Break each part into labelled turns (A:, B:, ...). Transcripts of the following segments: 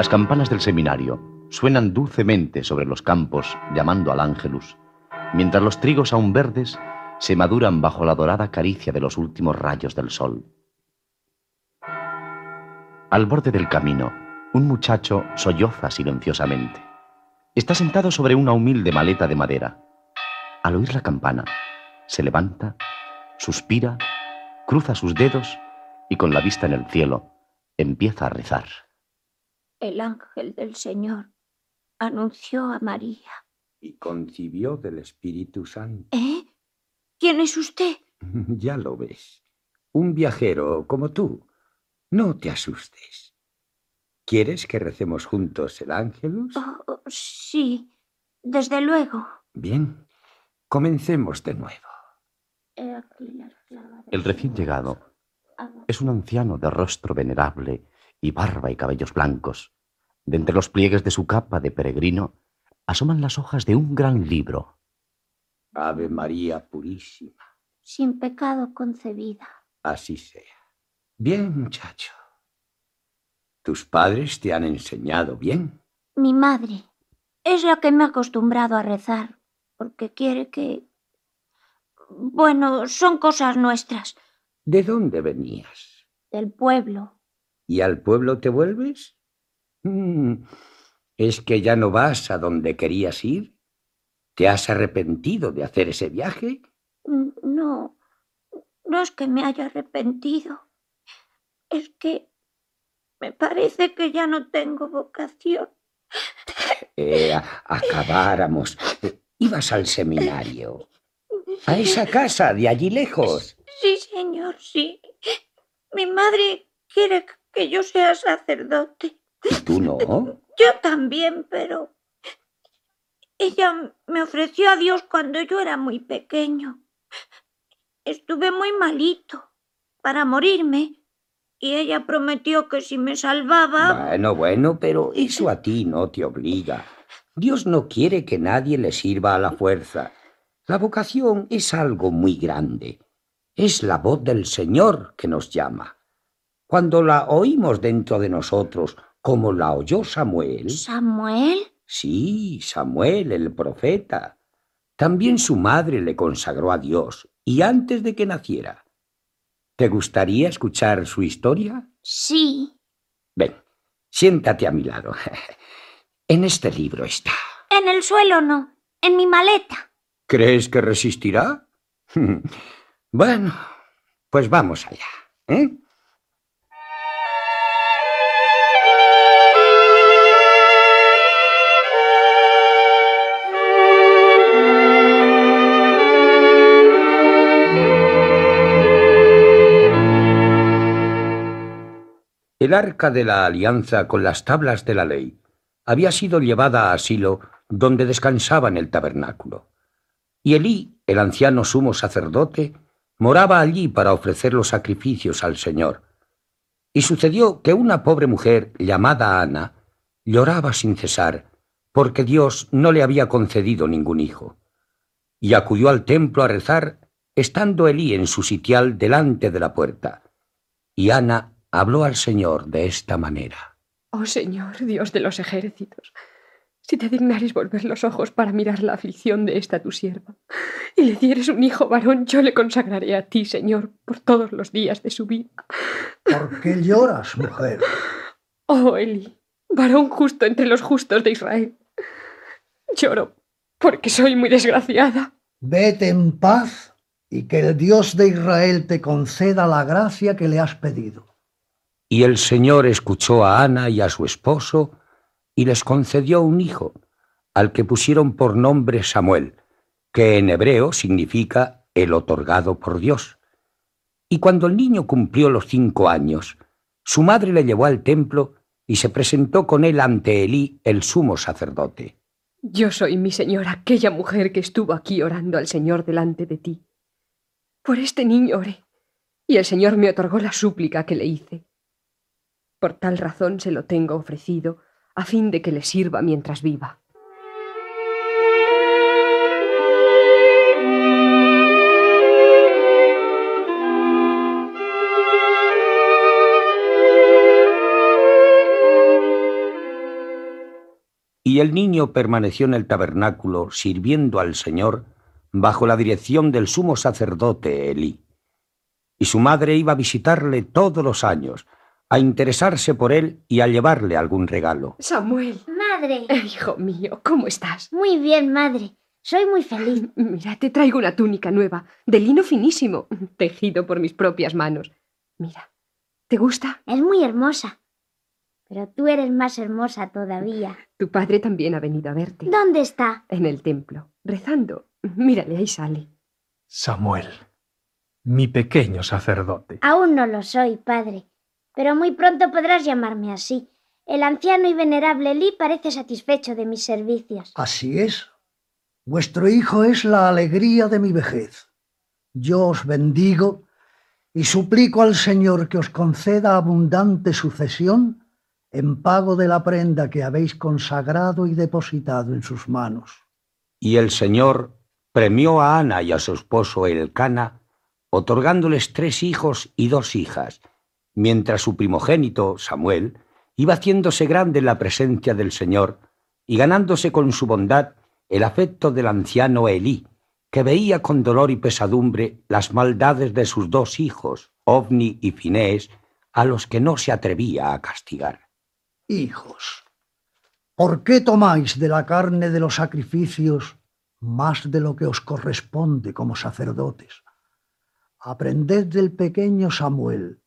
A: Las campanas del seminario suenan dulcemente sobre los campos llamando al ángelus, mientras los trigos aún verdes se maduran bajo la dorada caricia de los últimos rayos del sol. Al borde del camino, un muchacho solloza silenciosamente. Está sentado sobre una humilde maleta de madera. Al oír la campana, se levanta, suspira, cruza sus dedos y con la vista en el cielo empieza a rezar.
B: El ángel del Señor anunció a María.
C: Y concibió del Espíritu Santo.
B: ¿Eh? ¿Quién es usted?
C: Ya lo ves. Un viajero como tú. No te asustes. ¿Quieres que recemos juntos el ángelus?
B: Oh, oh, sí, desde luego.
C: Bien, comencemos de nuevo.
A: El recién llegado es un anciano de rostro venerable y barba y cabellos blancos. De entre los pliegues de su capa de peregrino asoman las hojas de un gran libro.
C: Ave María Purísima.
B: Sin pecado concebida.
C: Así sea. Bien, muchacho. ¿Tus padres te han enseñado bien?
B: Mi madre es la que me ha acostumbrado a rezar, porque quiere que... Bueno, son cosas nuestras.
C: ¿De dónde venías?
B: Del pueblo.
C: ¿Y al pueblo te vuelves? Mm, ¿Es que ya no vas a donde querías ir? ¿Te has arrepentido de hacer ese viaje?
B: No, no es que me haya arrepentido. Es que me parece que ya no tengo vocación.
C: Eh, acabáramos. Ibas al seminario. A esa casa de allí lejos.
B: Sí, señor, sí. Mi madre quiere que yo sea sacerdote.
C: ¿Y tú no?
B: Yo también, pero... Ella me ofreció a Dios cuando yo era muy pequeño. Estuve muy malito para morirme y ella prometió que si me salvaba...
C: Bueno, bueno, pero eso a ti no te obliga. Dios no quiere que nadie le sirva a la fuerza. La vocación es algo muy grande. Es la voz del Señor que nos llama. Cuando la oímos dentro de nosotros, como la oyó Samuel.
B: ¿Samuel?
C: Sí, Samuel, el profeta. También su madre le consagró a Dios, y antes de que naciera. ¿Te gustaría escuchar su historia?
B: Sí.
C: Ven, siéntate a mi lado. En este libro está.
B: En el suelo no, en mi maleta.
C: ¿Crees que resistirá? Bueno, pues vamos allá. ¿eh? El arca de la alianza con las tablas de la ley había sido llevada a Silo, donde descansaba en el tabernáculo. Y Elí, el anciano sumo sacerdote, moraba allí para ofrecer los sacrificios al Señor. Y sucedió que una pobre mujer llamada Ana lloraba sin cesar, porque Dios no le había concedido ningún hijo. Y acudió al templo a rezar, estando Elí en su sitial delante de la puerta. Y Ana habló al Señor de esta manera.
D: Oh Señor, Dios de los ejércitos, si te dignares volver los ojos para mirar la aflicción de esta tu sierva, y le dieres un hijo varón, yo le consagraré a ti, Señor, por todos los días de su vida.
E: ¿Por qué lloras, mujer?
D: Oh, Eli, varón justo entre los justos de Israel. Lloro porque soy muy desgraciada.
E: Vete en paz y que el Dios de Israel te conceda la gracia que le has pedido.
C: Y el Señor escuchó a Ana y a su esposo y les concedió un hijo, al que pusieron por nombre Samuel, que en hebreo significa el otorgado por Dios. Y cuando el niño cumplió los cinco años, su madre le llevó al templo y se presentó con él ante Elí, el sumo sacerdote.
D: Yo soy mi señor, aquella mujer que estuvo aquí orando al Señor delante de ti. Por este niño oré, y el Señor me otorgó la súplica que le hice. Por tal razón se lo tengo ofrecido, a fin de que le sirva mientras viva.
C: Y el niño permaneció en el tabernáculo sirviendo al Señor bajo la dirección del sumo sacerdote Elí. Y su madre iba a visitarle todos los años, a interesarse por él y a llevarle algún regalo.
D: Samuel.
F: Madre.
D: Eh, hijo mío, ¿cómo estás?
F: Muy bien, madre. Soy muy feliz.
D: Mira, te traigo una túnica nueva, de lino finísimo, tejido por mis propias manos. Mira, ¿te gusta?
F: Es muy hermosa. Pero tú eres más hermosa todavía.
D: Tu padre también ha venido a verte.
F: ¿Dónde está?
D: En el templo, rezando. Mírale, ahí sale.
G: Samuel, mi pequeño sacerdote.
F: Aún no lo soy, padre. Pero muy pronto podrás llamarme así. El anciano y venerable Lee parece satisfecho de mis servicios.
E: Así es. Vuestro hijo es la alegría de mi vejez. Yo os bendigo y suplico al Señor que os conceda abundante sucesión en pago de la prenda que habéis consagrado y depositado en sus manos.
C: Y el Señor premió a Ana y a su esposo Elcana, otorgándoles tres hijos y dos hijas, mientras su primogénito, Samuel, iba haciéndose grande en la presencia del Señor y ganándose con su bondad el afecto del anciano Elí, que veía con dolor y pesadumbre las maldades de sus dos hijos, Ovni y Finés, a los que no se atrevía a castigar.
E: Hijos, ¿por qué tomáis de la carne de los sacrificios más de lo que os corresponde como sacerdotes? Aprended del pequeño Samuel,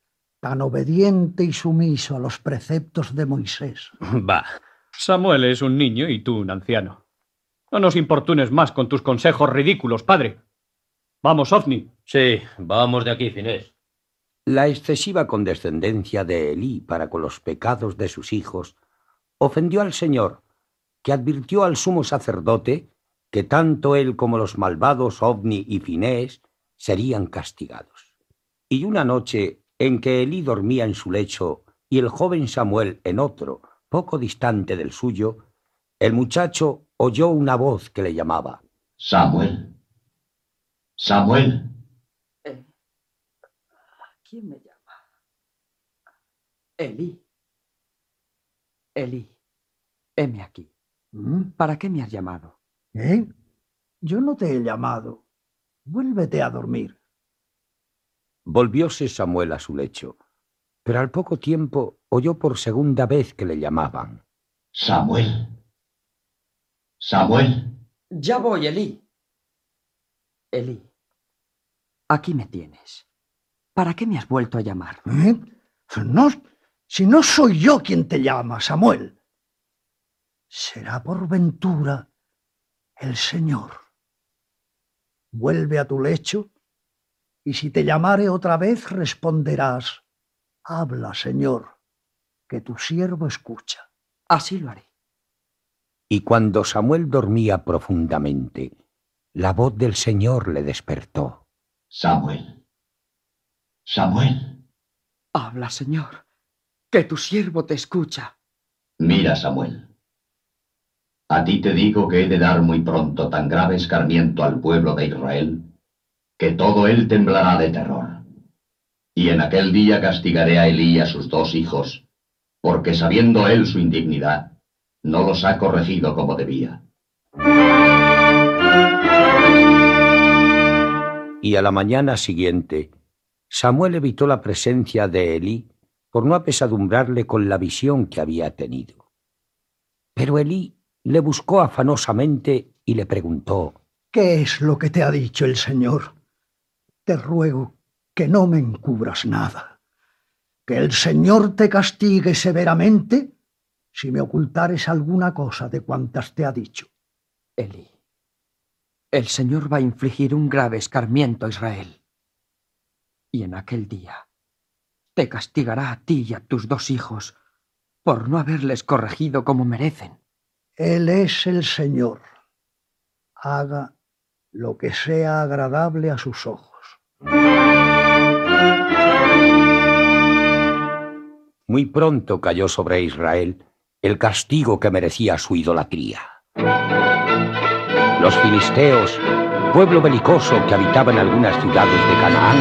E: tan obediente y sumiso a los preceptos de Moisés.
H: Bah, Samuel es un niño y tú un anciano. No nos importunes más con tus consejos ridículos, padre. Vamos, Ovni.
I: Sí, vamos de aquí, Finés.
C: La excesiva condescendencia de Elí para con los pecados de sus hijos ofendió al Señor, que advirtió al sumo sacerdote que tanto él como los malvados Ovni y Finés serían castigados. Y una noche en que Elí dormía en su lecho y el joven Samuel en otro, poco distante del suyo, el muchacho oyó una voz que le llamaba.
J: Samuel. Samuel.
K: ¿Quién me llama? Elí. Elí. Heme aquí.
E: ¿Mm?
K: ¿Para qué me has llamado?
E: ¿Eh? Yo no te he llamado. Vuélvete a dormir.
C: Volvióse Samuel a su lecho, pero al poco tiempo oyó por segunda vez que le llamaban.
J: Samuel. Samuel.
K: Ya voy, Elí. Elí. Aquí me tienes. ¿Para qué me has vuelto a llamar?
E: ¿Eh? No, si no soy yo quien te llama, Samuel. Será por ventura el Señor. Vuelve a tu lecho y si te llamare otra vez responderás, habla, Señor, que tu siervo escucha.
K: Así lo haré.
C: Y cuando Samuel dormía profundamente, la voz del Señor le despertó.
J: Samuel. Samuel.
K: Habla, Señor, que tu siervo te escucha.
J: Mira, Samuel. A ti te digo que he de dar muy pronto tan grave escarmiento al pueblo de Israel, que todo él temblará de terror. Y en aquel día castigaré a Elí y a sus dos hijos, porque sabiendo él su indignidad, no los ha corregido como debía.
C: Y a la mañana siguiente, Samuel evitó la presencia de Elí por no apesadumbrarle con la visión que había tenido. Pero Elí le buscó afanosamente y le preguntó,
E: ¿Qué es lo que te ha dicho el Señor? Te ruego que no me encubras nada. Que el Señor te castigue severamente si me ocultares alguna cosa de cuantas te ha dicho.
K: Elí, el Señor va a infligir un grave escarmiento a Israel. Y en aquel día te castigará a ti y a tus dos hijos por no haberles corregido como merecen.
E: Él es el Señor. Haga lo que sea agradable a sus ojos.
C: Muy pronto cayó sobre Israel el castigo que merecía su idolatría. Los filisteos, pueblo belicoso que habitaba en algunas ciudades de Canaán,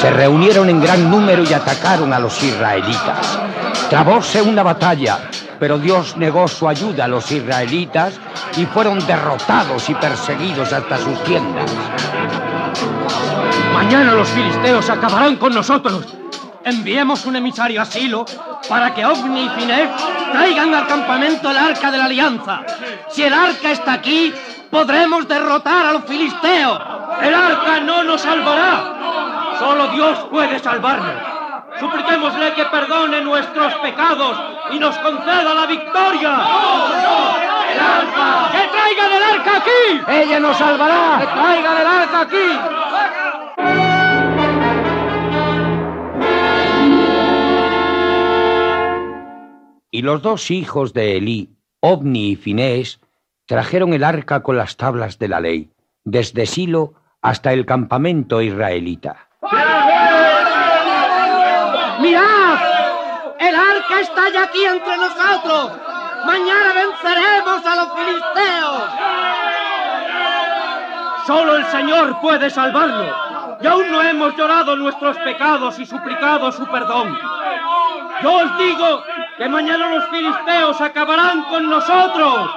C: se reunieron en gran número y atacaron a los israelitas. Trabóse una batalla Pero Dios negó su ayuda a los israelitas y fueron derrotados y perseguidos hasta sus tiendas.
L: Mañana los filisteos acabarán con nosotros. Enviemos un emisario a Silo para que Ovni y Finef traigan al campamento el arca de la alianza. Si el arca está aquí, podremos derrotar a los filisteos. El arca no nos salvará. Solo Dios puede salvarnos. Supliquémosle que perdone nuestros pecados y nos conceda la victoria. ¡El arca! ¡Que traigan el arca aquí!
C: ¡Ella nos salvará!
L: ¡Que traigan el arca aquí!
C: Y los dos hijos de Elí, Ovni y Finés, trajeron el arca con las tablas de la ley, desde Silo hasta el campamento israelita.
L: ¡Mirad! ¡El arca está ya aquí entre nosotros! ¡Mañana venceremos a los filisteos! Solo el Señor puede salvarlo. Y aún no hemos llorado nuestros pecados y suplicado su perdón. Yo os digo que mañana los filisteos acabarán con nosotros.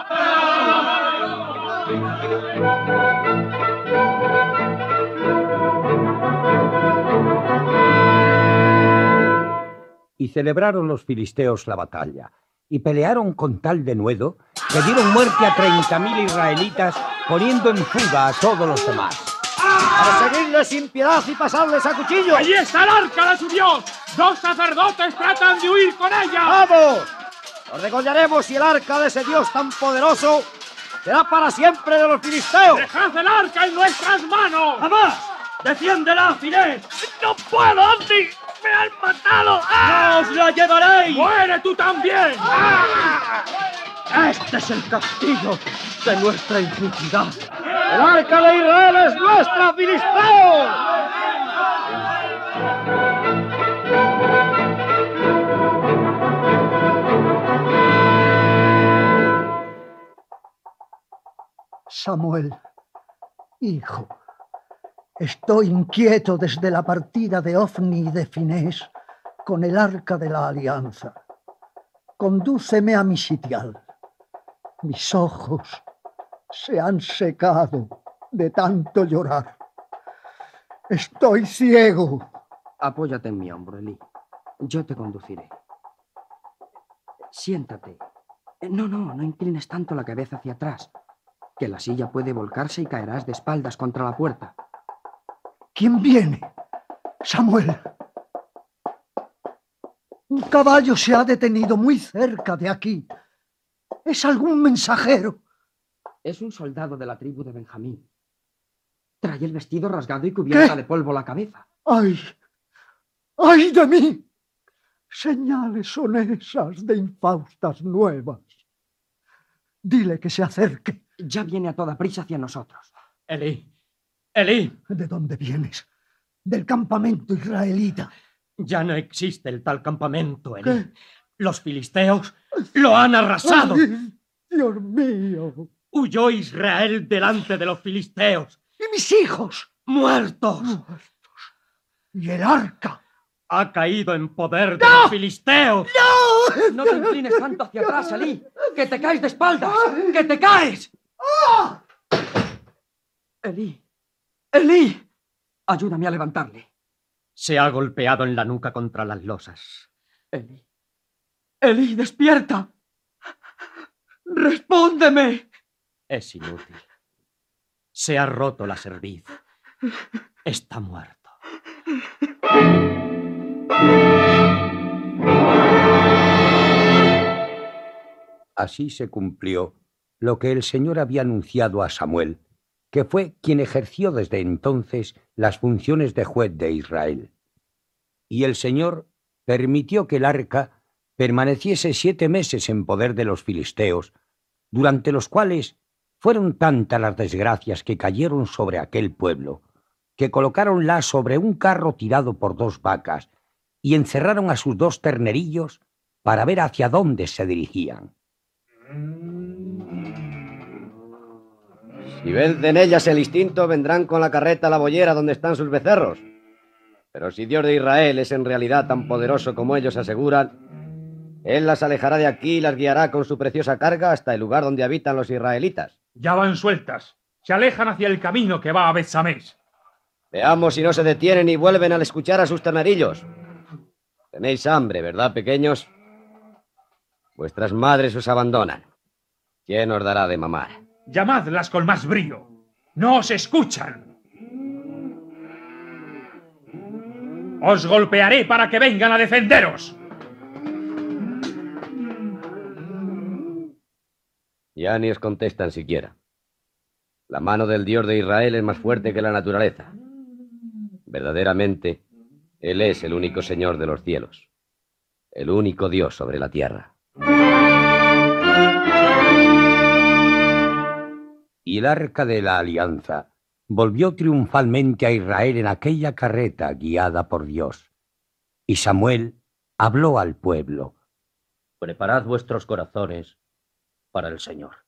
C: Y celebraron los filisteos la batalla, y pelearon con tal denuedo que dieron muerte a treinta mil israelitas, poniendo en fuga a todos los demás.
M: ¡Para seguirles sin piedad y pasarles a cuchillo!
L: ¡Allí está el arca de su Dios! ¡Dos sacerdotes tratan de huir con ella!
M: ¡Vamos! Los degollaremos y el arca de ese Dios tan poderoso será para siempre de los filisteos.
L: ¡Dejad el arca en nuestras manos! ¡Jamás! ¡Defiéndela, Finés! ¡No puedo, Andy! ¡Me han matado! ¡Ah! ¡No os la llevaréis! ¡Muere tú también! ¡Ah! Este es el castigo de nuestra iniquidad.
M: ¡El arca de Israel es nuestra, filisteos!
E: Samuel, hijo, estoy inquieto desde la partida de Ofni y de Finés con el arca de la alianza. Condúceme a mi sitial. Mis ojos se han secado de tanto llorar. Estoy ciego.
K: Apóyate en mi hombro, Elí. Yo te conduciré. Siéntate. No, no, no inclines tanto la cabeza hacia atrás, que la silla puede volcarse y caerás de espaldas contra la puerta.
E: ¿Quién viene? Samuel. Un caballo se ha detenido muy cerca de aquí. ¿Es algún mensajero?
K: Es un soldado de la tribu de Benjamín. Trae el vestido rasgado y cubierta
E: ¿Qué?
K: de polvo la cabeza.
E: ¡Ay! ¡Ay de mí! Señales son esas de infaustas nuevas. Dile que se acerque.
K: Ya viene a toda prisa hacia nosotros.
L: Elí, Elí,
E: ¿De dónde vienes? Del campamento israelita.
L: ya no existe el tal campamento, Elí.
E: ¿Qué?
L: Los filisteos lo han arrasado.
E: ¡Ay, Dios mío!
L: Huyó Israel delante de los filisteos.
E: ¡Y mis hijos!
L: ¡Muertos!
E: ¡Y el arca!
L: Ha caído en poder de los filisteos.
E: ¡No!
K: No te inclines tanto hacia atrás, Elí. ¡Que te caes de espaldas! ¡Que te caes! Elí. Elí. Ayúdame a levantarle.
L: Se ha golpeado en la nuca contra las losas.
K: Elí. Elí, despierta. Respóndeme.
L: Es inútil. Se ha roto la cerviz. Está muerto.
C: Así se cumplió lo que el Señor había anunciado a Samuel, que fue quien ejerció desde entonces las funciones de juez de Israel. Y el Señor permitió que el arca permaneciese siete meses en poder de los filisteos, durante los cuales fueron tantas las desgracias que cayeron sobre aquel pueblo, que colocáronla sobre un carro tirado por dos vacas y encerraron a sus dos ternerillos para ver hacia dónde se dirigían.
N: Si vencen ellas el instinto, vendrán con la carreta a la boyera donde están sus becerros. Pero si Dios de Israel es en realidad tan poderoso como ellos aseguran,
A: Él las alejará de aquí y las guiará con su preciosa carga hasta el lugar donde habitan los israelitas.
O: Ya van sueltas. Se alejan hacia el camino que va a Betsamés.
A: Veamos si no se detienen y vuelven al escuchar a sus ternerillos. Tenéis hambre, ¿verdad, pequeños? Vuestras madres os abandonan. ¿Quién os dará de mamar?
O: Llamadlas con más brío. No os escuchan. Os golpearé para que vengan a defenderos.
A: Ya ni os contestan siquiera. La mano del Dios de Israel es más fuerte que la naturaleza. Verdaderamente, Él es el único Señor de los cielos, el único Dios sobre la tierra.
C: Y el arca de la alianza volvió triunfalmente a Israel en aquella carreta guiada por Dios. Y Samuel habló al pueblo.
I: Preparad vuestros corazones para el Señor.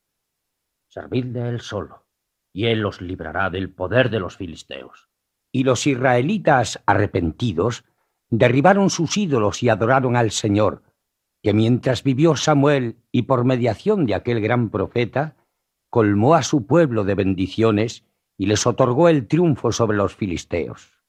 I: Servidle Él solo, y Él os librará del poder de los filisteos.
C: Y los israelitas arrepentidos derribaron sus ídolos y adoraron al Señor, que mientras vivió Samuel y por mediación de aquel gran profeta, colmó a su pueblo de bendiciones y les otorgó el triunfo sobre los filisteos.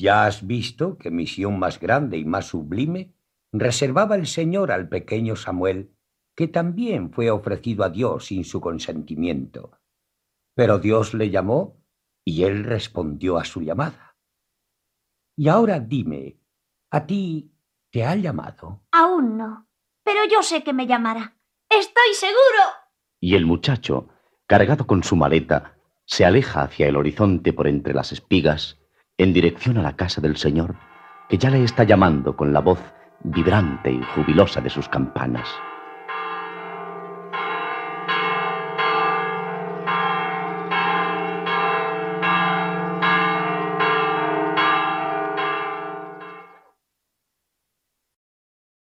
C: Ya has visto qué misión más grande y más sublime reservaba el Señor al pequeño Samuel, que también fue ofrecido a Dios sin su consentimiento. Pero Dios le llamó y él respondió a su llamada. Y ahora dime, ¿a ti te ha llamado?
P: Aún no, pero yo sé que me llamará. Estoy seguro.
Q: Y el muchacho, cargado con su maleta, se aleja hacia el horizonte por entre las espigas, en dirección a la casa del Señor, que ya le está llamando con la voz vibrante y jubilosa de sus campanas.